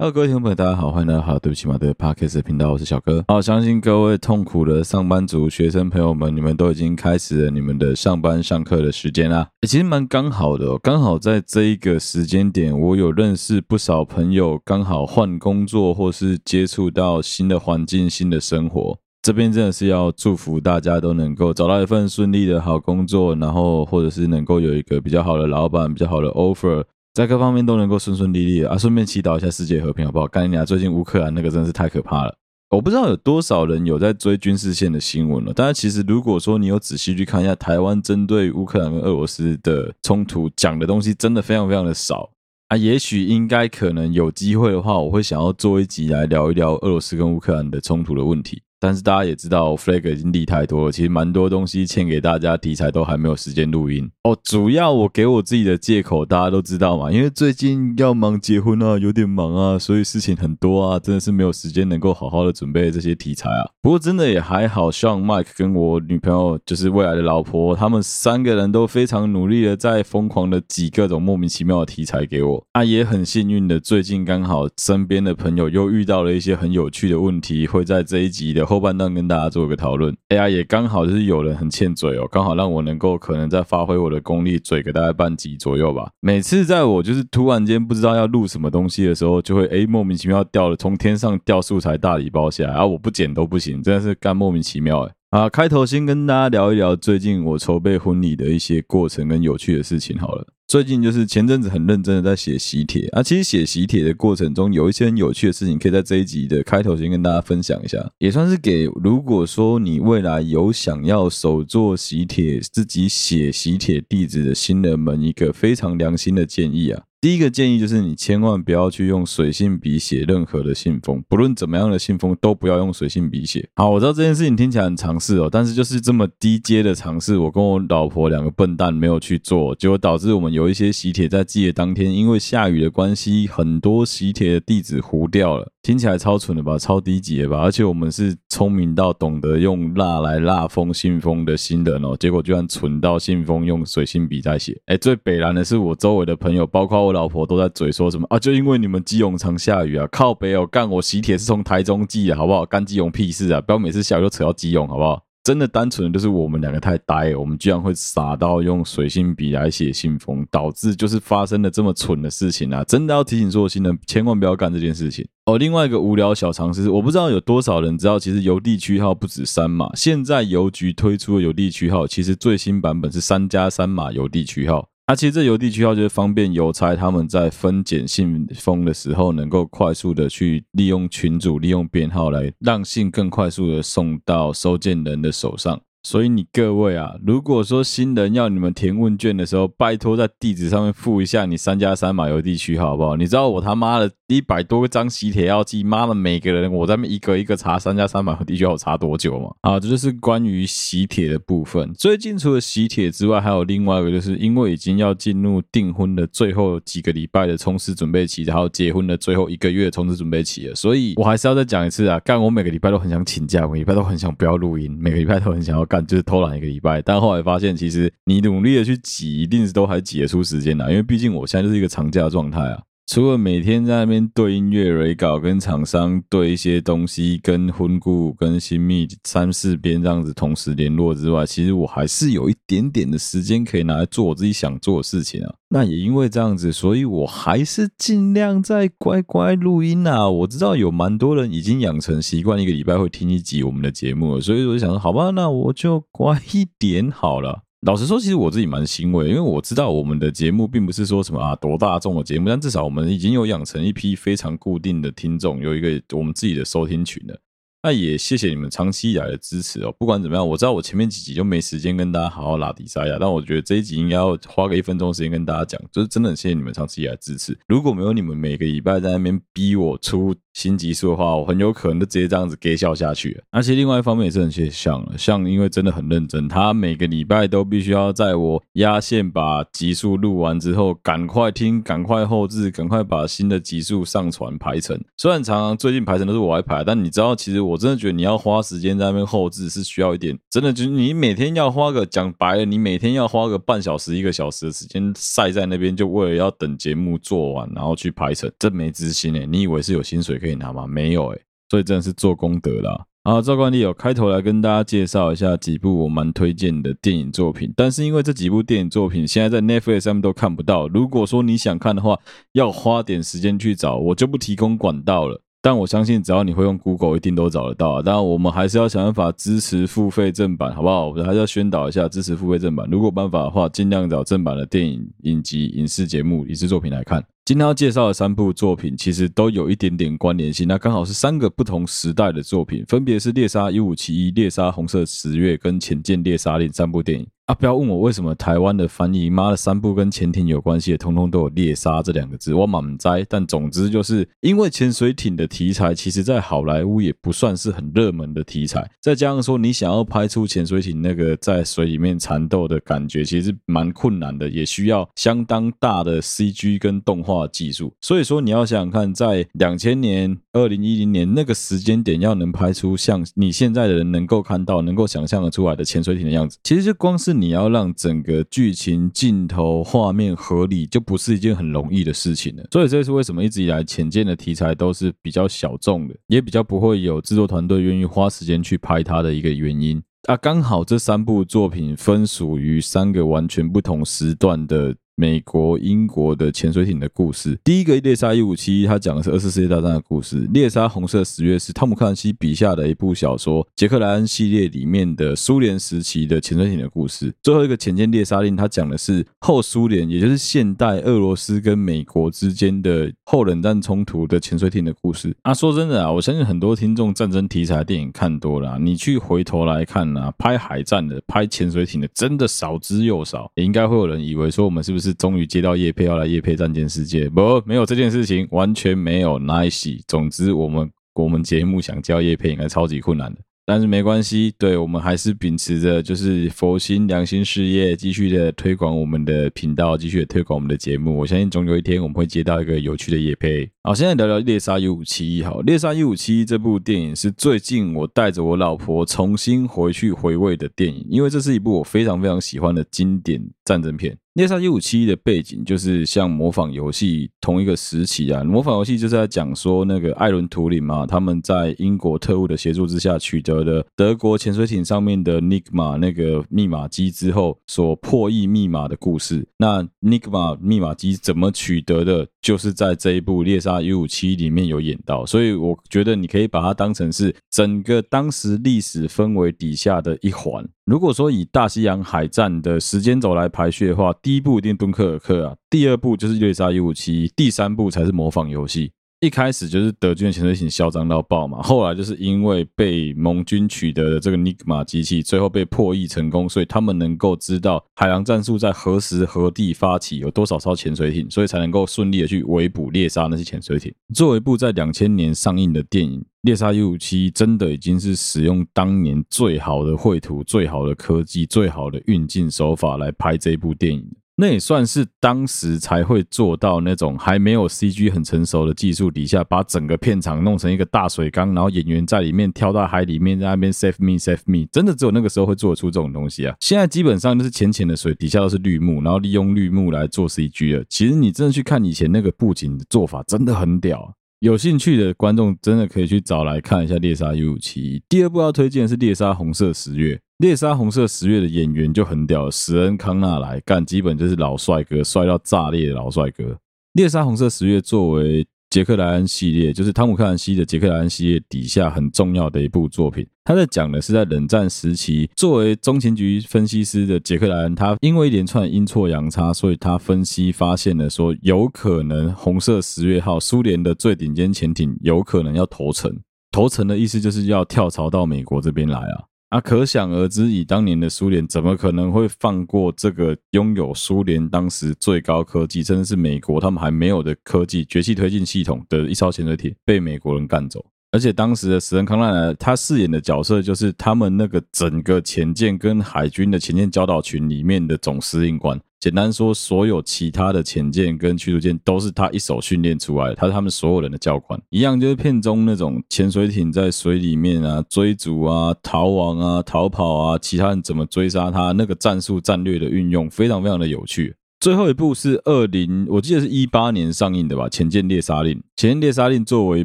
Hello，各位听众朋友，大家好，欢迎来到好，对不起马的 Podcast 频道，我是小哥。好，相信各位痛苦的上班族、学生朋友们，你们都已经开始了你们的上班上课的时间啦。其实蛮刚好的哦，刚好在这一个时间点，我有认识不少朋友，刚好换工作或是接触到新的环境、新的生活。这边真的是要祝福大家都能够找到一份顺利的好工作，然后或者是能够有一个比较好的老板、比较好的 offer。在各方面都能够顺顺利利的啊！顺便祈祷一下世界和平，好不好？干你娘，最近乌克兰那个真的是太可怕了。我不知道有多少人有在追军事线的新闻了。但是其实如果说你有仔细去看一下台湾针对乌克兰跟俄罗斯的冲突讲的东西，真的非常非常的少啊。也许应该可能有机会的话，我会想要做一集来聊一聊俄罗斯跟乌克兰的冲突的问题。但是大家也知道，flag 已经立太多了，其实蛮多东西欠给大家题材都还没有时间录音哦。主要我给我自己的借口，大家都知道嘛，因为最近要忙结婚啊，有点忙啊，所以事情很多啊，真的是没有时间能够好好的准备这些题材啊。不过真的也还好，像 Mike 跟我女朋友，就是未来的老婆，他们三个人都非常努力的在疯狂的挤各种莫名其妙的题材给我。啊，也很幸运的，最近刚好身边的朋友又遇到了一些很有趣的问题，会在这一集的。后半段跟大家做个讨论，哎呀，也刚好就是有人很欠嘴哦，刚好让我能够可能再发挥我的功力，嘴个大概半集左右吧。每次在我就是突然间不知道要录什么东西的时候，就会哎莫名其妙掉了，从天上掉素材大礼包下来，啊我不剪都不行，真的是干莫名其妙哎。啊，开头先跟大家聊一聊最近我筹备婚礼的一些过程跟有趣的事情好了。最近就是前阵子很认真的在写喜帖啊，其实写喜帖的过程中有一些很有趣的事情，可以在这一集的开头先跟大家分享一下，也算是给如果说你未来有想要手做喜帖、自己写喜帖地址的新人们一个非常良心的建议啊。第一个建议就是，你千万不要去用水性笔写任何的信封，不论怎么样的信封都不要用水性笔写。好，我知道这件事情听起来很尝试哦，但是就是这么低阶的尝试，我跟我老婆两个笨蛋没有去做，结果导致我们有一些喜帖在寄的当天，因为下雨的关系，很多喜帖的地址糊掉了。听起来超蠢的吧，超低级的吧？而且我们是聪明到懂得用蜡来蜡封信封的新人哦，结果居然蠢到信封用水性笔在写。哎，最北烂的是我周围的朋友，包括我老婆都在嘴说什么啊？就因为你们基隆常下雨啊，靠北哦，干我喜帖是从台中寄的，好不好？干基隆屁事啊！不要每次下雨都扯到基隆，好不好？真的单纯的就是我们两个太呆，我们居然会傻到用水性笔来写信封，导致就是发生了这么蠢的事情啊！真的要提醒所有新人，千万不要干这件事情哦。另外一个无聊小常识，我不知道有多少人知道，其实邮递区号不止三码，现在邮局推出的邮递区号，其实最新版本是三加三码邮递区号。那、其实这邮递区号就是方便邮差他们在分拣信封的时候，能够快速的去利用群组、利用编号来让信更快速的送到收件人的手上。所以你各位啊，如果说新人要你们填问卷的时候，拜托在地址上面附一下你三加三马油地区，好不好？你知道我他妈的一百多个张喜帖要寄，妈的每个人我在那一个一个查三加三马油地区要查多久嘛？啊，这就是关于喜帖的部分。最近除了喜帖之外，还有另外一个，就是因为已经要进入订婚的最后几个礼拜的冲刺准备期，然后结婚的最后一个月冲刺准备期了，所以我还是要再讲一次啊！干，我每个礼拜都很想请假，每个礼拜都很想不要录音，每个礼拜都很想要。干就是偷懒一个礼拜，但后来发现，其实你努力的去挤，一定是都还挤得出时间的，因为毕竟我现在就是一个长假状态啊。除了每天在那边对音乐、蕊稿，跟厂商对一些东西，跟婚顾、跟新密三四边这样子同时联络之外，其实我还是有一点点的时间可以拿来做我自己想做的事情啊。那也因为这样子，所以我还是尽量在乖乖录音啊。我知道有蛮多人已经养成习惯，一个礼拜会听一集我们的节目了，所以我就想说，好吧，那我就乖一点好了。老实说，其实我自己蛮欣慰，因为我知道我们的节目并不是说什么啊多大众的节目，但至少我们已经有养成一批非常固定的听众，有一个我们自己的收听群了。那也谢谢你们长期以来的支持哦。不管怎么样，我知道我前面几集就没时间跟大家好好拉迪赛亚，但我觉得这一集应该要花个一分钟时间跟大家讲，就是真的很谢谢你们长期以来的支持。如果没有你们每个礼拜在那边逼我出。新集数的话，我很有可能就直接这样子给笑下去。而且另外一方面也是很谢谢像，像，因为真的很认真，他每个礼拜都必须要在我压线把集数录完之后，赶快听，赶快后置，赶快把新的集数上传排程。虽然常常最近排程都是我来排，但你知道，其实我我真的觉得你要花时间在那边后制是需要一点，真的就是你每天要花个讲白了，你每天要花个半小时一个小时的时间晒在那边，就为了要等节目做完然后去排程，真没资心诶，你以为是有薪水可以拿吗？没有诶，所以真的是做功德啦。啊，赵惯例有开头来跟大家介绍一下几部我蛮推荐的电影作品，但是因为这几部电影作品现在在 Netflix 上面都看不到，如果说你想看的话，要花点时间去找，我就不提供管道了。但我相信，只要你会用 Google，一定都找得到啊。当然，我们还是要想办法支持付费正版，好不好？我们还是要宣导一下支持付费正版。如果办法的话，尽量找正版的电影、影集、影视节目、影视作品来看。今天要介绍的三部作品，其实都有一点点关联性。那刚好是三个不同时代的作品，分别是《猎杀一五七一》、《猎杀红色十月》跟《潜舰猎杀令》三部电影。啊！不要问我为什么台湾的翻译，妈的三部跟潜艇有关系的，通通都有猎杀这两个字，我满栽。但总之就是因为潜水艇的题材，其实在好莱坞也不算是很热门的题材。再加上说，你想要拍出潜水艇那个在水里面缠斗的感觉，其实蛮困难的，也需要相当大的 CG 跟动画技术。所以说，你要想想看，在两千年、二零一零年那个时间点，要能拍出像你现在的人能够看到、能够想象得出来的潜水艇的样子，其实就光是。你要让整个剧情、镜头、画面合理，就不是一件很容易的事情了。所以这是为什么一直以来浅见的题材都是比较小众的，也比较不会有制作团队愿意花时间去拍它的一个原因。啊，刚好这三部作品分属于三个完全不同时段的。美国、英国的潜水艇的故事。第一个《猎杀一五七一》，它讲的是二次世界大战的故事。《猎杀红色十月》是汤姆·克兰西笔下的一部小说，杰克莱恩系列里面的苏联时期的潜水艇的故事。最后一个《潜舰猎杀令》，它讲的是后苏联，也就是现代俄罗斯跟美国之间的后冷战冲突的潜水艇的故事。啊，说真的啊，我相信很多听众战争题材电影看多了，你去回头来看啊，拍海战的、拍潜水艇的，真的少之又少。也应该会有人以为说，我们是不是？终于接到业配，要来业配战舰世界，不，没有这件事情，完全没有。nice，总之我们我们节目想交业配，应该超级困难的。但是没关系，对，我们还是秉持着就是佛心良心事业，继续的推广我们的频道，继续的推广我们的节目。我相信总有一天我们会接到一个有趣的业配。好，现在聊聊《猎杀一五七一》。好，《猎杀一五七一》这部电影是最近我带着我老婆重新回去回味的电影，因为这是一部我非常非常喜欢的经典战争片。猎杀一五七一的背景就是像模仿游戏同一个时期啊，模仿游戏就是在讲说那个艾伦图灵嘛，他们在英国特务的协助之下取得了德国潜水艇上面的 Nigma 那个密码机之后所破译密码的故事。那 Nigma 密码机怎么取得的，就是在这一部猎杀一五七一里面有演到，所以我觉得你可以把它当成是整个当时历史氛围底下的一环。如果说以大西洋海战的时间轴来排序的话，第一部一定敦刻尔克啊，第二部就是猎杀一五七，第三部才是模仿游戏。一开始就是德军的潜水艇嚣张到爆嘛，后来就是因为被盟军取得的这个尼格玛机器，最后被破译成功，所以他们能够知道海洋战术在何时何地发起，有多少艘潜水艇，所以才能够顺利的去围捕猎杀那些潜水艇。作为一部在两千年上映的电影，《猎杀一五七》真的已经是使用当年最好的绘图、最好的科技、最好的运镜手法来拍这部电影。那也算是当时才会做到那种还没有 CG 很成熟的技术底下，把整个片场弄成一个大水缸，然后演员在里面跳到海里面，在那边 save me save me，真的只有那个时候会做出这种东西啊！现在基本上就是浅浅的水，底下都是绿幕，然后利用绿幕来做 CG 了。其实你真的去看以前那个布景的做法，真的很屌。有兴趣的观众真的可以去找来看一下《猎杀一五七一》。第二部要推荐是《猎杀红色十月》。猎杀红色十月的演员就很屌，史恩康纳来干，基本就是老帅哥，帅到炸裂的老帅哥。猎杀红色十月作为杰克莱恩系列，就是汤姆克兰西的杰克莱恩系列底下很重要的一部作品。他在讲的是在冷战时期，作为中情局分析师的杰克莱恩，他因为一连串阴错阳差，所以他分析发现了说，有可能红色十月号苏联的最顶尖潜艇有可能要投诚。投诚的意思就是要跳槽到美国这边来啊。啊，可想而知，以当年的苏联，怎么可能会放过这个拥有苏联当时最高科技，甚至是美国他们还没有的科技——崛起推进系统的一艘潜水艇被美国人干走？而且当时的石恩康奈呢，他饰演的角色就是他们那个整个潜舰跟海军的潜舰教导群里面的总司令官。简单说，所有其他的潜舰跟驱逐舰都是他一手训练出来的，他是他们所有人的教官。一样就是片中那种潜水艇在水里面啊追逐啊逃亡啊逃跑啊，其他人怎么追杀他，那个战术战略的运用非常非常的有趣。最后一部是二零，我记得是一八年上映的吧，《潜舰猎杀令》。《潜舰猎杀令》作为一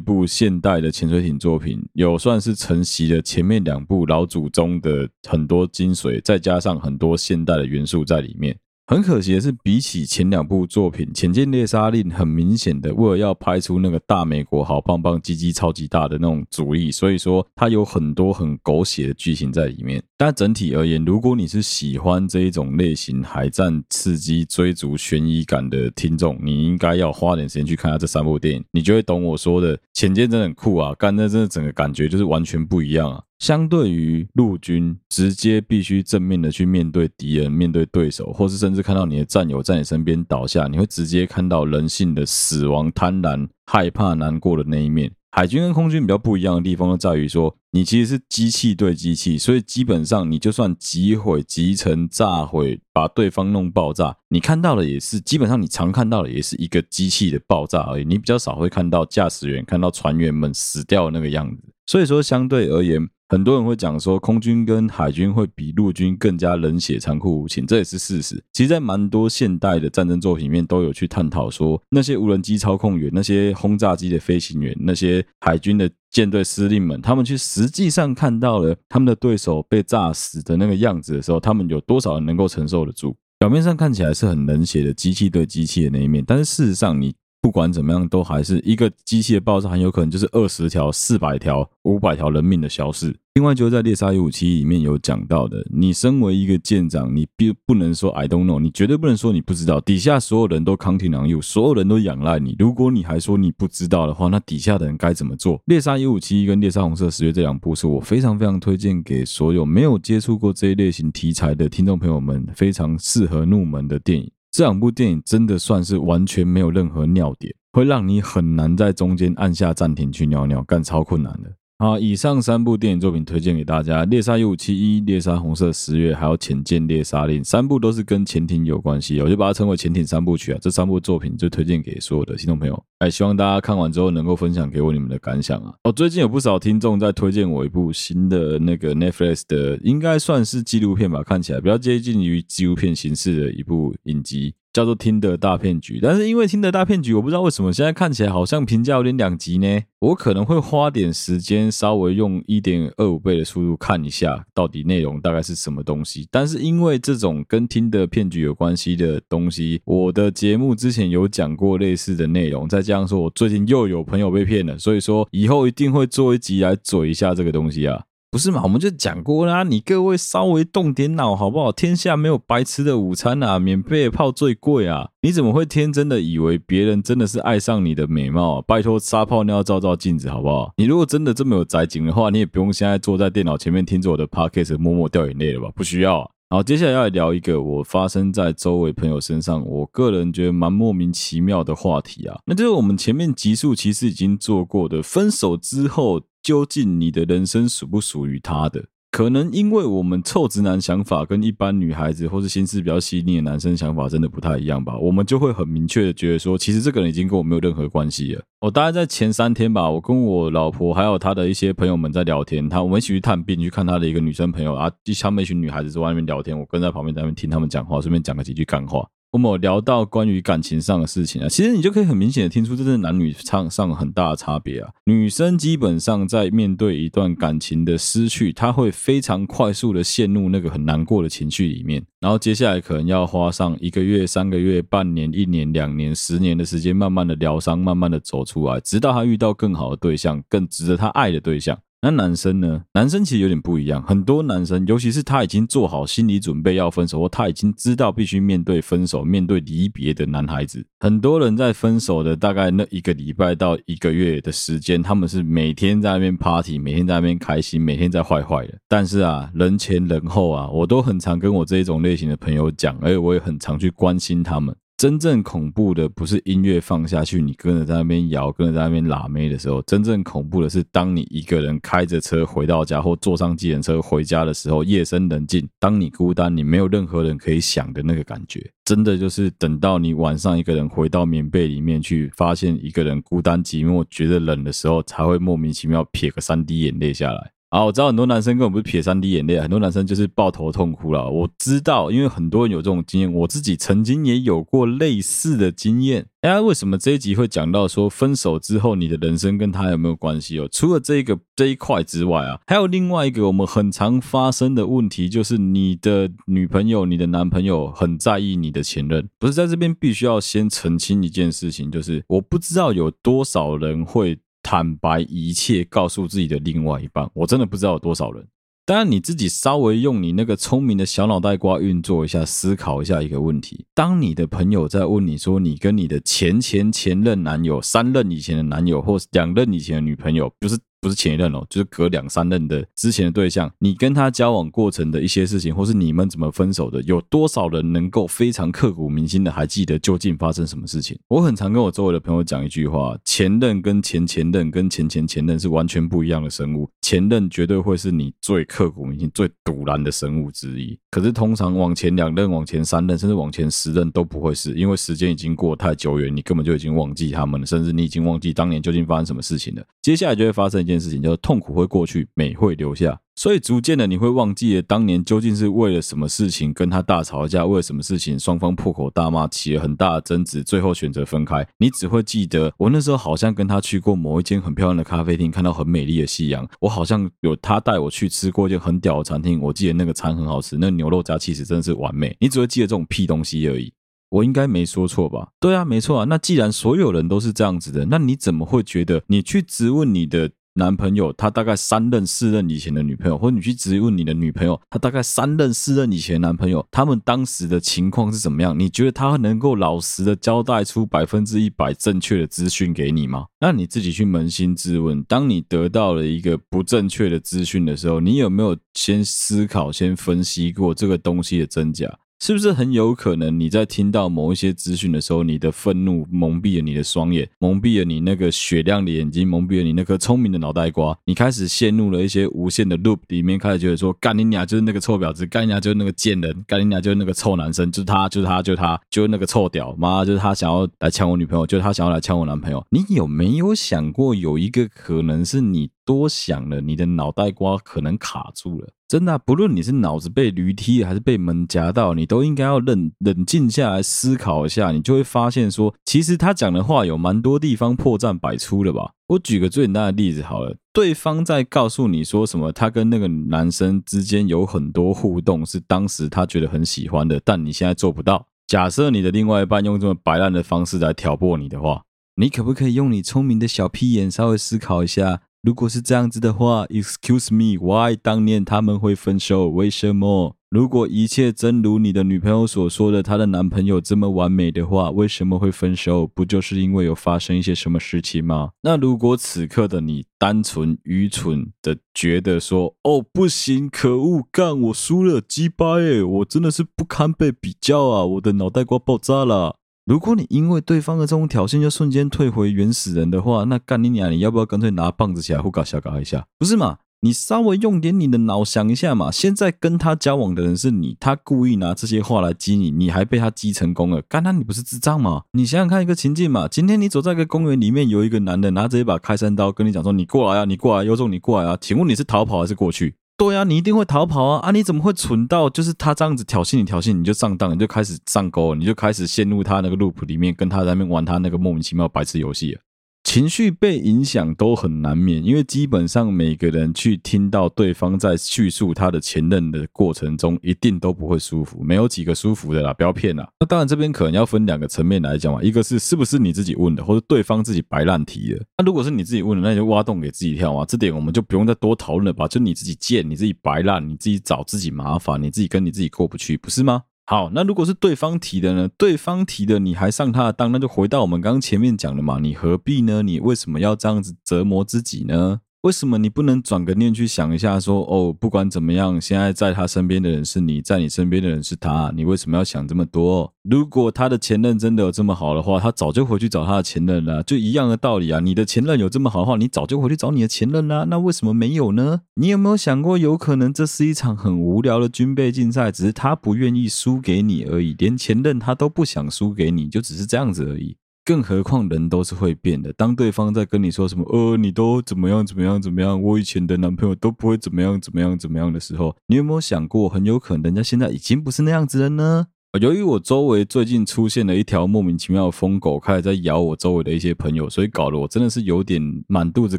部现代的潜水艇作品，有算是承袭了前面两部老祖宗的很多精髓，再加上很多现代的元素在里面。很可惜的是，比起前两部作品，《潜舰猎杀令》很明显的为了要拍出那个大美国好棒棒、鸡鸡超级大的那种主意，所以说它有很多很狗血的剧情在里面。但整体而言，如果你是喜欢这一种类型海战、刺激、追逐、悬疑感的听众，你应该要花点时间去看下这三部电影，你就会懂我说的。潜舰真的很酷啊，干那真的整个感觉就是完全不一样啊。相对于陆军，直接必须正面的去面对敌人、面对对手，或是甚至看到你的战友在你身边倒下，你会直接看到人性的死亡、贪婪、害怕、难过的那一面。海军跟空军比较不一样的地方，就在于说，你其实是机器对机器，所以基本上你就算击毁、击沉、炸毁，把对方弄爆炸，你看到的也是基本上你常看到的也是一个机器的爆炸而已。你比较少会看到驾驶员、看到船员们死掉的那个样子。所以说，相对而言。很多人会讲说，空军跟海军会比陆军更加冷血、残酷无情，这也是事实。其实，在蛮多现代的战争作品里面，都有去探讨说，那些无人机操控员、那些轰炸机的飞行员、那些海军的舰队司令们，他们去实际上看到了他们的对手被炸死的那个样子的时候，他们有多少人能够承受得住？表面上看起来是很冷血的机器对机器的那一面，但是事实上，你。不管怎么样，都还是一个机器的爆炸，很有可能就是二十条、四百条、五百条人命的消失。另外，就是在猎杀157里面有讲到的，你身为一个舰长，你必不能说 I don't know，你绝对不能说你不知道。底下所有人都 counting on you，所有人都仰赖你。如果你还说你不知道的话，那底下的人该怎么做？猎杀157跟猎杀红色十月这两部是我非常非常推荐给所有没有接触过这一类型题材的听众朋友们，非常适合入门的电影。这两部电影真的算是完全没有任何尿点，会让你很难在中间按下暂停去尿尿，干超困难的。好，以上三部电影作品推荐给大家：《猎杀一五七一》、《猎杀红色十月》，还有《潜舰猎杀令》，三部都是跟潜艇有关系，我就把它称为潜艇三部曲啊。这三部作品就推荐给所有的听众朋友，哎，希望大家看完之后能够分享给我你们的感想啊。哦，最近有不少听众在推荐我一部新的那个 Netflix 的，应该算是纪录片吧，看起来比较接近于纪录片形式的一部影集。叫做《听的大骗局》，但是因为《听的大骗局》，我不知道为什么现在看起来好像评价有点两极呢。我可能会花点时间，稍微用一点二五倍的速度看一下，到底内容大概是什么东西。但是因为这种跟《听的骗局》有关系的东西，我的节目之前有讲过类似的内容，再加上说我最近又有朋友被骗了，所以说以后一定会做一集来嘴一下这个东西啊。不是嘛？我们就讲过啦，你各位稍微动点脑好不好？天下没有白吃的午餐啊，免费泡最贵啊！你怎么会天真的以为别人真的是爱上你的美貌？拜托，撒泡尿照照镜子好不好？你如果真的这么有宅劲的话，你也不用现在坐在电脑前面听着我的 podcast 默默掉眼泪了吧？不需要。好，接下来要来聊一个我发生在周围朋友身上，我个人觉得蛮莫名其妙的话题啊，那就是我们前面集数其实已经做过的，分手之后。究竟你的人生属不属于他的？可能因为我们臭直男想法跟一般女孩子或是心思比较细腻的男生想法真的不太一样吧，我们就会很明确的觉得说，其实这个人已经跟我没有任何关系了。我大概在前三天吧，我跟我老婆还有她的一些朋友们在聊天，他我们一起去探病，去看他的一个女生朋友啊，就他们一群女孩子在外面聊天，我跟在旁边在那边听他们讲话，顺便讲个几句干话。我们有聊到关于感情上的事情啊，其实你就可以很明显的听出，这是男女上上很大的差别啊。女生基本上在面对一段感情的失去，她会非常快速的陷入那个很难过的情绪里面，然后接下来可能要花上一个月、三个月、半年、一年、两年、十年的时间，慢慢的疗伤，慢慢的走出来，直到她遇到更好的对象，更值得她爱的对象。那男生呢？男生其实有点不一样。很多男生，尤其是他已经做好心理准备要分手，或他已经知道必须面对分手、面对离别的男孩子，很多人在分手的大概那一个礼拜到一个月的时间，他们是每天在那边 party，每天在那边开心，每天在坏坏的。但是啊，人前人后啊，我都很常跟我这一种类型的朋友讲，而且我也很常去关心他们。真正恐怖的不是音乐放下去，你跟着在那边摇，跟着在那边拉妹的时候，真正恐怖的是当你一个人开着车回到家，或坐上计程车回家的时候，夜深人静，当你孤单，你没有任何人可以想的那个感觉，真的就是等到你晚上一个人回到棉被里面去，发现一个人孤单寂寞，觉得冷的时候，才会莫名其妙撇个三滴眼泪下来。啊，我知道很多男生根本不是撇三滴眼泪，很多男生就是抱头痛哭了。我知道，因为很多人有这种经验，我自己曾经也有过类似的经验。哎，为什么这一集会讲到说分手之后你的人生跟他有没有关系哦？除了这个这一块之外啊，还有另外一个我们很常发生的问题，就是你的女朋友、你的男朋友很在意你的前任。不是在这边必须要先澄清一件事情，就是我不知道有多少人会。坦白一切，告诉自己的另外一半，我真的不知道有多少人。当然，你自己稍微用你那个聪明的小脑袋瓜运作一下，思考一下一个问题：当你的朋友在问你说，你跟你的前前前任男友、三任以前的男友，或两任以前的女朋友，就是。不是前一任哦，就是隔两三任的之前的对象，你跟他交往过程的一些事情，或是你们怎么分手的，有多少人能够非常刻骨铭心的还记得究竟发生什么事情？我很常跟我周围的朋友讲一句话：前任跟前前任跟前前前任是完全不一样的生物，前任绝对会是你最刻骨铭心、最堵然的生物之一。可是通常往前两任、往前三任，甚至往前十任都不会是，因为时间已经过太久远，你根本就已经忘记他们了，甚至你已经忘记当年究竟发生什么事情了。接下来就会发生一件。事情叫痛苦会过去，美会留下，所以逐渐的你会忘记了当年究竟是为了什么事情跟他大吵一架，为了什么事情双方破口大骂，起了很大的争执，最后选择分开。你只会记得我那时候好像跟他去过某一间很漂亮的咖啡厅，看到很美丽的夕阳。我好像有他带我去吃过一间很屌的餐厅，我记得那个餐很好吃，那牛肉加起司真的是完美。你只会记得这种屁东西而已。我应该没说错吧？对啊，没错啊。那既然所有人都是这样子的，那你怎么会觉得你去质问你的？男朋友他大概三任四任以前的女朋友，或者你去质问你的女朋友，她大概三任四任以前男朋友，他们当时的情况是怎么样？你觉得他能够老实的交代出百分之一百正确的资讯给你吗？那你自己去扪心自问，当你得到了一个不正确的资讯的时候，你有没有先思考、先分析过这个东西的真假？是不是很有可能你在听到某一些资讯的时候，你的愤怒蒙蔽了你的双眼，蒙蔽了你那个雪亮的眼睛，蒙蔽了你那颗聪明的脑袋瓜，你开始陷入了一些无限的 loop 里面，开始觉得说干你娘就是那个臭婊子，干你娘就是那个贱人，干你娘就是那个臭男生，就是他，就是他，就是他，就是那个臭屌妈，就是他想要来抢我女朋友，就是他想要来抢我男朋友。你有没有想过有一个可能是你多想了，你的脑袋瓜可能卡住了？真的，不论你是脑子被驴踢还是被门夹到，你都应该要冷冷静下来思考一下，你就会发现说，其实他讲的话有蛮多地方破绽百出的吧。我举个最简单的例子好了，对方在告诉你说什么，他跟那个男生之间有很多互动，是当时他觉得很喜欢的，但你现在做不到。假设你的另外一半用这么摆烂的方式来挑拨你的话，你可不可以用你聪明的小屁眼稍微思考一下？如果是这样子的话，Excuse me，Why 当年他们会分手？为什么？如果一切真如你的女朋友所说的，她的男朋友这么完美的话，为什么会分手？不就是因为有发生一些什么事情吗？那如果此刻的你单纯愚蠢的觉得说，哦，不行，可恶，干，我输了，鸡掰，耶，我真的是不堪被比较啊，我的脑袋瓜爆炸了。如果你因为对方的这种挑衅就瞬间退回原始人的话，那干你娘！你要不要干脆拿棒子起来互搞小搞一下？不是嘛？你稍微用点你的脑想一下嘛。现在跟他交往的人是你，他故意拿这些话来激你，你还被他激成功了，干他你不是智障吗？你想想看一个情境嘛，今天你走在一个公园里面，有一个男的拿着一把开山刀跟你讲说：“你过来啊，你过来，有种你过来啊！”请问你是逃跑还是过去？对啊，你一定会逃跑啊！啊，你怎么会蠢到就是他这样子挑衅你，挑衅你就上当，你就开始上钩，你就开始陷入他那个 loop 里面，跟他在那边玩他那个莫名其妙白痴游戏。情绪被影响都很难免，因为基本上每个人去听到对方在叙述他的前任的过程中，一定都不会舒服，没有几个舒服的啦，不要骗啦。那当然这边可能要分两个层面来讲嘛，一个是是不是你自己问的，或者对方自己白烂提的。那如果是你自己问的，那你就挖洞给自己跳嘛，这点我们就不用再多讨论了吧？就你自己贱，你自己白烂，你自己找自己麻烦，你自己跟你自己过不去，不是吗？好，那如果是对方提的呢？对方提的，你还上他的当，那就回到我们刚刚前面讲的嘛，你何必呢？你为什么要这样子折磨自己呢？为什么你不能转个念去想一下说，哦，不管怎么样，现在在他身边的人是你，在你身边的人是他，你为什么要想这么多？如果他的前任真的有这么好的话，他早就回去找他的前任了，就一样的道理啊。你的前任有这么好的话，你早就回去找你的前任啦。那为什么没有呢？你有没有想过，有可能这是一场很无聊的军备竞赛，只是他不愿意输给你而已，连前任他都不想输给你，就只是这样子而已。更何况人都是会变的。当对方在跟你说什么“呃，你都怎么样怎么样怎么样”，我以前的男朋友都不会怎么样怎么样怎么样的时候，你有没有想过，很有可能人家现在已经不是那样子了呢？由于我周围最近出现了一条莫名其妙的疯狗，开始在咬我周围的一些朋友，所以搞得我真的是有点满肚子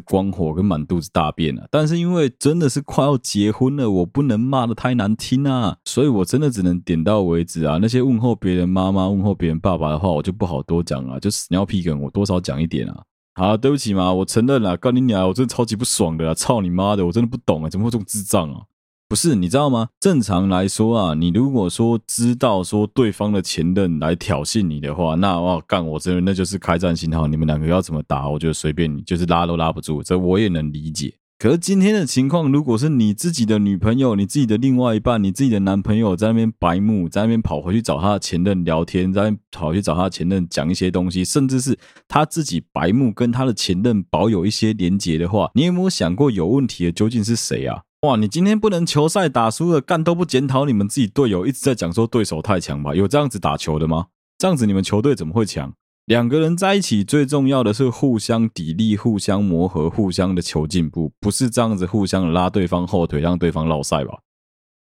光火跟满肚子大便啊！但是因为真的是快要结婚了，我不能骂得太难听啊，所以我真的只能点到为止啊。那些问候别人妈妈、问候别人爸爸的话，我就不好多讲了，就屎尿屁梗，我多少讲一点啊。好，对不起嘛，我承认了，干你娘，我真的超级不爽的啦，操你妈的，我真的不懂啊，怎么会这么智障啊？不是，你知道吗？正常来说啊，你如果说知道说对方的前任来挑衅你的话，那哇干，我这那就是开战信号。你们两个要怎么打，我觉得随便你，就是拉都拉不住，这我也能理解。可是今天的情况，如果是你自己的女朋友、你自己的另外一半、你自己的男朋友在那边白目，在那边跑回去找他的前任聊天，在那边跑去找他的前任讲一些东西，甚至是他自己白目跟他的前任保有一些连结的话，你有没有想过有问题的究竟是谁啊？哇！你今天不能球赛打输了，干都不检讨你们自己队友，一直在讲说对手太强吧？有这样子打球的吗？这样子你们球队怎么会强？两个人在一起最重要的是互相砥砺、互相磨合、互相的求进步，不是这样子互相拉对方后腿，让对方落赛吧？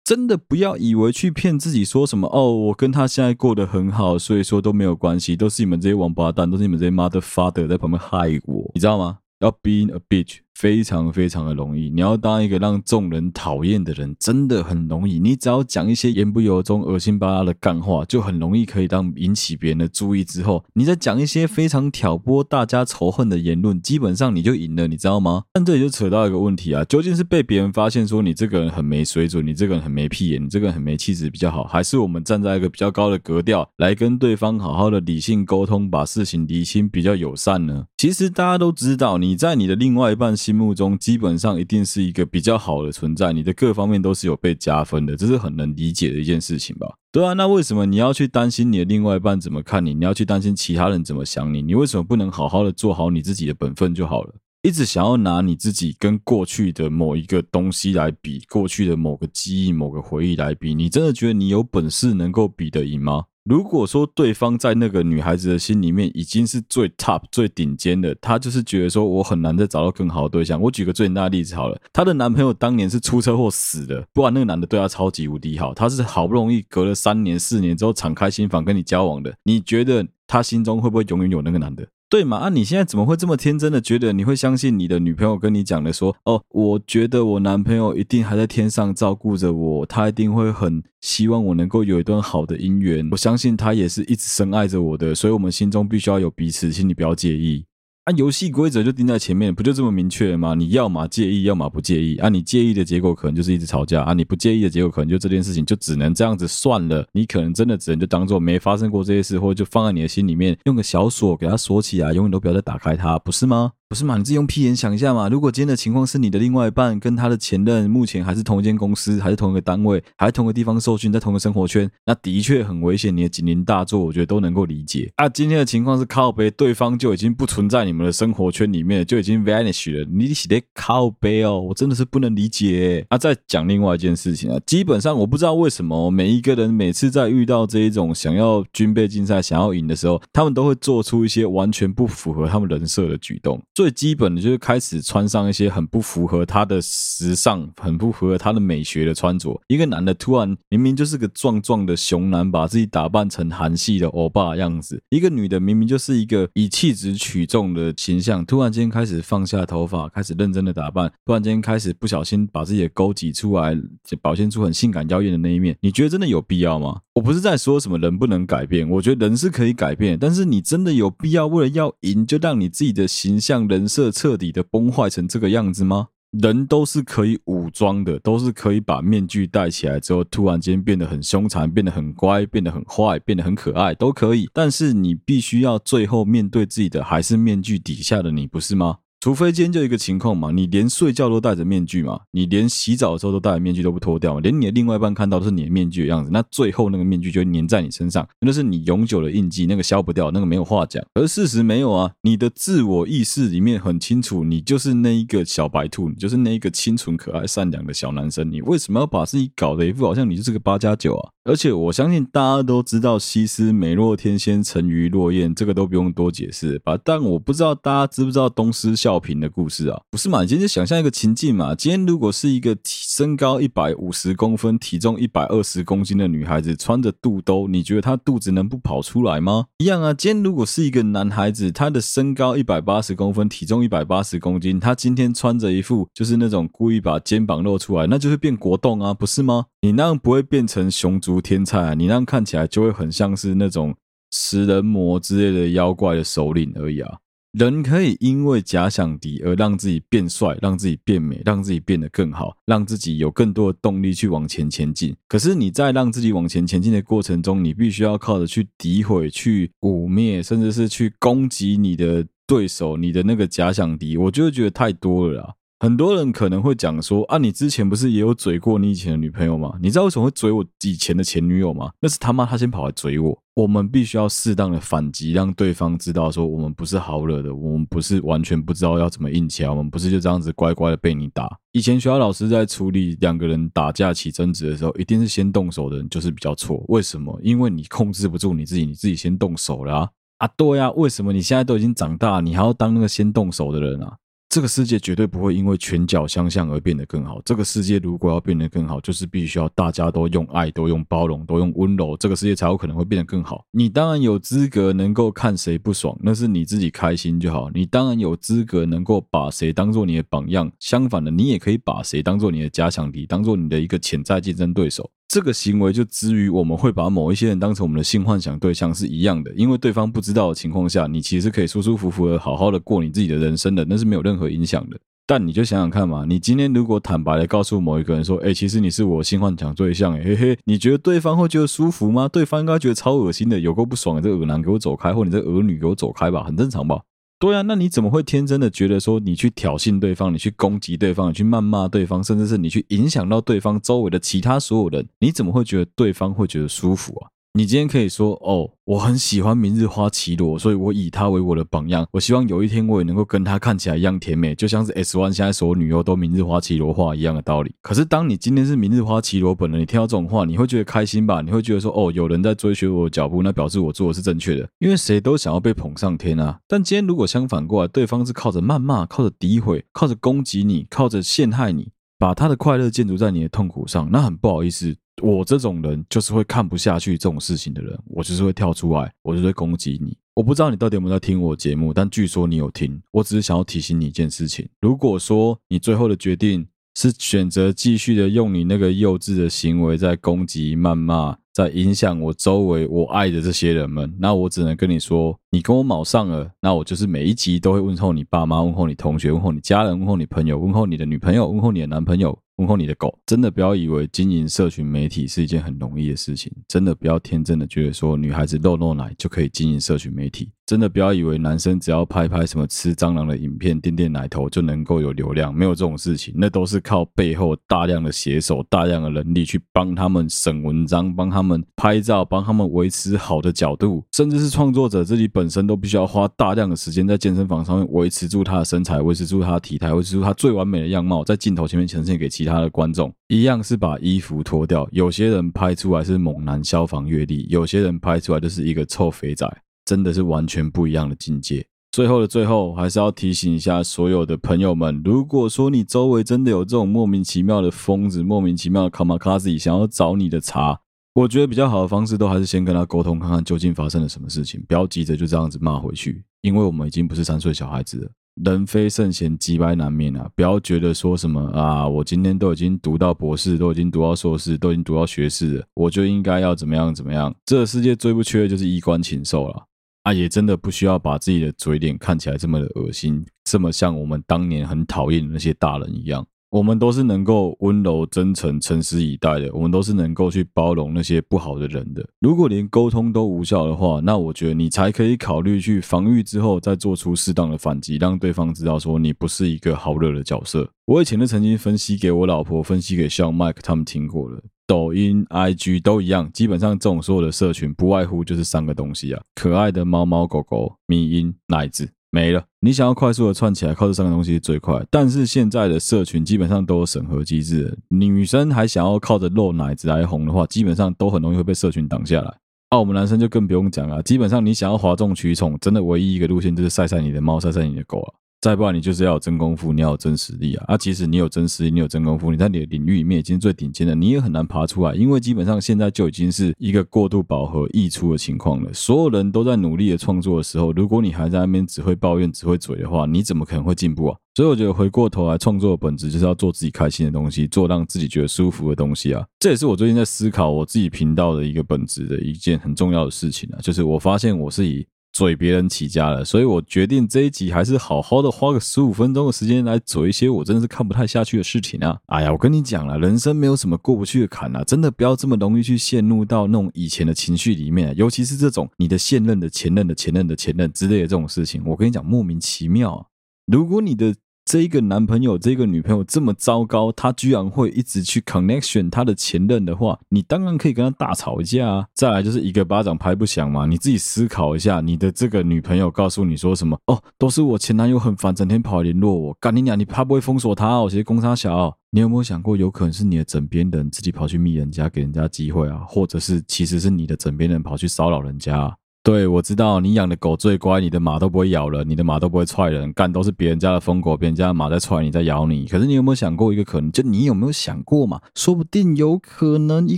真的不要以为去骗自己说什么哦，我跟他现在过得很好，所以说都没有关系，都是你们这些王八蛋，都是你们这些 mother father 在旁边害我，你知道吗？要 being a bitch。非常非常的容易，你要当一个让众人讨厌的人，真的很容易。你只要讲一些言不由衷、恶心巴拉的干话，就很容易可以让引起别人的注意。之后，你再讲一些非常挑拨大家仇恨的言论，基本上你就赢了，你知道吗？但这里就扯到一个问题啊，究竟是被别人发现说你这个人很没水准，你这个人很没屁眼，你这个人很没气质比较好，还是我们站在一个比较高的格调来跟对方好好的理性沟通，把事情理清比较友善呢？其实大家都知道，你在你的另外一半心目中，基本上一定是一个比较好的存在，你的各方面都是有被加分的，这是很能理解的一件事情吧？对啊，那为什么你要去担心你的另外一半怎么看你？你要去担心其他人怎么想你？你为什么不能好好的做好你自己的本分就好了？一直想要拿你自己跟过去的某一个东西来比，过去的某个记忆、某个回忆来比，你真的觉得你有本事能够比得赢吗？如果说对方在那个女孩子的心里面已经是最 top 最顶尖的，她就是觉得说我很难再找到更好的对象。我举个最简单的例子好了，她的男朋友当年是出车祸死的，不然那个男的对她超级无敌好，她是好不容易隔了三年四年之后敞开心房跟你交往的，你觉得她心中会不会永远有那个男的？对嘛？啊，你现在怎么会这么天真的觉得你会相信你的女朋友跟你讲的说，哦，我觉得我男朋友一定还在天上照顾着我，他一定会很希望我能够有一段好的姻缘，我相信他也是一直深爱着我的，所以我们心中必须要有彼此，请你不要介意。啊，游戏规则就定在前面，不就这么明确吗？你要么介意，要么不介意。啊，你介意的结果可能就是一直吵架啊，你不介意的结果可能就这件事情就只能这样子算了。你可能真的只能就当做没发生过这些事，或者就放在你的心里面，用个小锁给它锁起来，永远都不要再打开它，不是吗？不是嘛？你自己用屁眼想一下嘛。如果今天的情况是你的另外一半跟他的前任目前还是同一间公司，还是同一个单位，还是同一个地方受训，在同一个生活圈，那的确很危险。你的警铃大作，我觉得都能够理解。啊，今天的情况是靠背，对方就已经不存在你们的生活圈里面，就已经 vanish 了。你写的靠背哦，我真的是不能理解。啊，再讲另外一件事情啊，基本上我不知道为什么每一个人每次在遇到这一种想要军备竞赛、想要赢的时候，他们都会做出一些完全不符合他们人设的举动。最基本的就是开始穿上一些很不符合他的时尚、很不符合他的美学的穿着。一个男的突然明明就是个壮壮的熊男，把自己打扮成韩系的欧巴样子；一个女的明明就是一个以气质取众的形象，突然间开始放下头发，开始认真的打扮，突然间开始不小心把自己的沟挤出来，表现出很性感妖艳的那一面。你觉得真的有必要吗？我不是在说什么人不能改变，我觉得人是可以改变，但是你真的有必要为了要赢，就让你自己的形象人设。彻底的崩坏成这个样子吗？人都是可以武装的，都是可以把面具戴起来之后，突然间变得很凶残，变得很乖，变得很坏，变得很可爱，都可以。但是你必须要最后面对自己的还是面具底下的你，不是吗？除非今天就一个情况嘛，你连睡觉都戴着面具嘛，你连洗澡的时候都戴着面具都不脱掉，连你的另外一半看到都是你的面具的样子，那最后那个面具就粘在你身上，那是你永久的印记，那个消不掉，那个没有话讲。而事实没有啊，你的自我意识里面很清楚，你就是那一个小白兔，你就是那一个清纯可爱、善良的小男生，你为什么要把自己搞得一副好像你就是个八加九啊？而且我相信大家都知道“西施美若天仙，沉鱼落雁”，这个都不用多解释吧？但我不知道大家知不知道东施效颦的故事啊？不是嘛？你今天想象一个情境嘛，今天如果是一个身高一百五十公分、体重一百二十公斤的女孩子，穿着肚兜，你觉得她肚子能不跑出来吗？一样啊。今天如果是一个男孩子，他的身高一百八十公分，体重一百八十公斤，他今天穿着一副就是那种故意把肩膀露出来，那就会变国栋啊，不是吗？你那样不会变成熊族天菜，你那样看起来就会很像是那种食人魔之类的妖怪的首领而已啊。人可以因为假想敌而让自己变帅，让自己变美，让自己变得更好，让自己有更多的动力去往前前进。可是你在让自己往前前进的过程中，你必须要靠着去诋毁、去污蔑，甚至是去攻击你的对手，你的那个假想敌，我就会觉得太多了啦。很多人可能会讲说啊，你之前不是也有嘴过你以前的女朋友吗？你知道为什么会嘴我以前的前女友吗？那是他妈他先跑来嘴我。我们必须要适当的反击，让对方知道说我们不是好惹的，我们不是完全不知道要怎么硬起来，我们不是就这样子乖乖的被你打。以前学校老师在处理两个人打架起争执的时候，一定是先动手的人就是比较错。为什么？因为你控制不住你自己，你自己先动手了啊！啊，对呀，为什么你现在都已经长大，你还要当那个先动手的人啊？这个世界绝对不会因为拳脚相向而变得更好。这个世界如果要变得更好，就是必须要大家都用爱、都用包容、都用温柔，这个世界才有可能会变得更好。你当然有资格能够看谁不爽，那是你自己开心就好。你当然有资格能够把谁当做你的榜样，相反的，你也可以把谁当做你的加强敌，当做你的一个潜在竞争对手。这个行为就之于我们会把某一些人当成我们的性幻想对象是一样的，因为对方不知道的情况下，你其实可以舒舒服服的好好的过你自己的人生的，那是没有任何影响的。但你就想想看嘛，你今天如果坦白的告诉某一个人说，哎，其实你是我性幻想对象，嘿嘿，你觉得对方会觉得舒服吗？对方应该觉得超恶心的，有够不爽的，这个恶男给我走开，或你这个恶女给我走开吧，很正常吧？对啊，那你怎么会天真的觉得说你去挑衅对方，你去攻击对方，你去谩骂对方，甚至是你去影响到对方周围的其他所有人，你怎么会觉得对方会觉得舒服啊？你今天可以说哦，我很喜欢明日花绮罗，所以我以她为我的榜样。我希望有一天我也能够跟她看起来一样甜美，就像是 S1 现在所有女优都明日花绮罗化一样的道理。可是当你今天是明日花绮罗本人，你听到这种话，你会觉得开心吧？你会觉得说哦，有人在追随我的脚步，那表示我做的是正确的。因为谁都想要被捧上天啊。但今天如果相反过来，对方是靠着谩骂、靠着诋毁、靠着攻击你、靠着陷害你，把他的快乐建筑在你的痛苦上，那很不好意思。我这种人就是会看不下去这种事情的人，我就是会跳出来，我就会攻击你。我不知道你到底有没有在听我节目，但据说你有听。我只是想要提醒你一件事情：如果说你最后的决定是选择继续的用你那个幼稚的行为在攻击、谩骂，在影响我周围我爱的这些人们，那我只能跟你说，你跟我卯上了，那我就是每一集都会问候你爸妈，问候你同学，问候你家人，问候你朋友，问候你的女朋友，问候你的男朋友。问候你的狗，真的不要以为经营社群媒体是一件很容易的事情，真的不要天真的觉得说女孩子露露奶就可以经营社群媒体。真的不要以为男生只要拍拍什么吃蟑螂的影片、垫垫奶头就能够有流量，没有这种事情，那都是靠背后大量的写手、大量的人力去帮他们审文章、帮他们拍照、帮他们维持好的角度，甚至是创作者自己本身都必须要花大量的时间在健身房上面维持住他的身材、维持住他的体态、维持住他最完美的样貌，在镜头前面呈现给其他的观众，一样是把衣服脱掉。有些人拍出来是猛男消防阅历，有些人拍出来就是一个臭肥仔。真的是完全不一样的境界。最后的最后，还是要提醒一下所有的朋友们：如果说你周围真的有这种莫名其妙的疯子、莫名其妙的卡玛卡西想要找你的茬，我觉得比较好的方式都还是先跟他沟通，看看究竟发生了什么事情，不要急着就这样子骂回去，因为我们已经不是三岁小孩子了。人非圣贤，机掰难免啊！不要觉得说什么啊，我今天都已经读到博士，都已经读到硕士，都已经读到学士了，我就应该要怎么样怎么样？这个世界最不缺的就是衣冠禽兽了。啊，也真的不需要把自己的嘴脸看起来这么的恶心，这么像我们当年很讨厌的那些大人一样。我们都是能够温柔、真诚、诚实以待的，我们都是能够去包容那些不好的人的。如果连沟通都无效的话，那我觉得你才可以考虑去防御之后再做出适当的反击，让对方知道说你不是一个好惹的角色。我以前都曾经分析给我老婆，分析给像 Mike 他们听过了，抖音、IG 都一样，基本上这种所有的社群不外乎就是三个东西啊：可爱的猫猫狗狗、迷音、奶子。没了，你想要快速的窜起来，靠这三个东西最快。但是现在的社群基本上都有审核机制，女生还想要靠着露奶子来红的话，基本上都很容易会被社群挡下来。啊，我们男生就更不用讲了，基本上你想要哗众取宠，真的唯一一个路线就是晒晒你的猫，晒晒你的狗啊。再不然，你就是要有真功夫，你要有真实力啊！啊，即使你有真实力，你有真功夫，你在你的领域里面已经最顶尖的，你也很难爬出来，因为基本上现在就已经是一个过度饱和溢出的情况了。所有人都在努力的创作的时候，如果你还在那边只会抱怨、只会嘴的话，你怎么可能会进步啊？所以我觉得回过头来，创作的本质就是要做自己开心的东西，做让自己觉得舒服的东西啊！这也是我最近在思考我自己频道的一个本质的一件很重要的事情啊，就是我发现我是以。嘴别人起家了，所以我决定这一集还是好好的花个十五分钟的时间来嘴一些我真的是看不太下去的事情啊！哎呀，我跟你讲了，人生没有什么过不去的坎啊，真的不要这么容易去陷入到那种以前的情绪里面，尤其是这种你的现任的前任的前任的前任之类的这种事情，我跟你讲莫名其妙啊！如果你的这一个男朋友，这个女朋友这么糟糕，他居然会一直去 connection 他的前任的话，你当然可以跟他大吵一架啊！再来就是一个巴掌拍不响嘛，你自己思考一下，你的这个女朋友告诉你说什么？哦，都是我前男友很烦，整天跑来联络我。干你娘，你怕不会封锁他哦？我直接攻他小。你有没有想过，有可能是你的枕边人自己跑去密人家，给人家机会啊？或者是其实是你的枕边人跑去骚扰人家？对，我知道你养的狗最乖，你的马都不会咬人，你的马都不会踹人，干都是别人家的疯狗，别人家的马在踹你，在咬你。可是你有没有想过一个可能？就你有没有想过嘛？说不定有可能一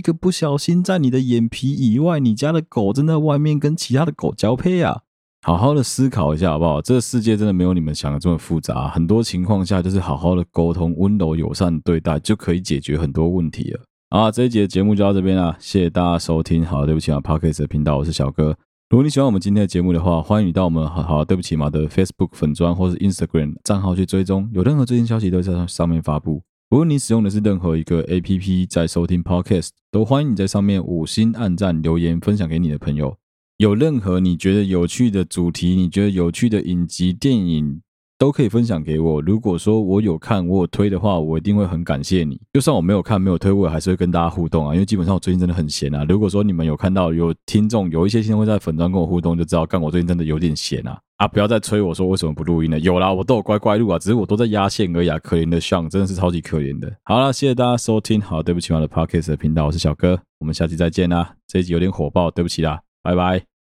个不小心，在你的眼皮以外，你家的狗正在外面跟其他的狗交配啊！好好的思考一下好不好？这个世界真的没有你们想的这么复杂，很多情况下就是好好的沟通，温柔友善对待就可以解决很多问题了。好，这一集的节目就到这边了，谢谢大家收听。好，对不起啊，Podcast 的频道，我是小哥。如果你喜欢我们今天的节目的话，欢迎你到我们好好对不起嘛的 Facebook 粉砖或是 Instagram 账号去追踪，有任何最新消息都在上面发布。如果你使用的是任何一个 APP 在收听 Podcast，都欢迎你在上面五星按赞、留言、分享给你的朋友。有任何你觉得有趣的主题，你觉得有趣的影集、电影。都可以分享给我。如果说我有看，我有推的话，我一定会很感谢你。就算我没有看，没有推，我还是会跟大家互动啊。因为基本上我最近真的很闲啊。如果说你们有看到有听众有一些现在会在粉专跟我互动，就知道干我最近真的有点闲啊。啊，不要再催我说为什么不录音了。有啦，我都有乖乖录啊，只是我都在压线而已啊。可怜的 Sean 真的是超级可怜的。好了，谢谢大家收听。好，对不起，我的 Podcast 的频道，我是小哥，我们下期再见啦。这一集有点火爆，对不起啦，拜拜。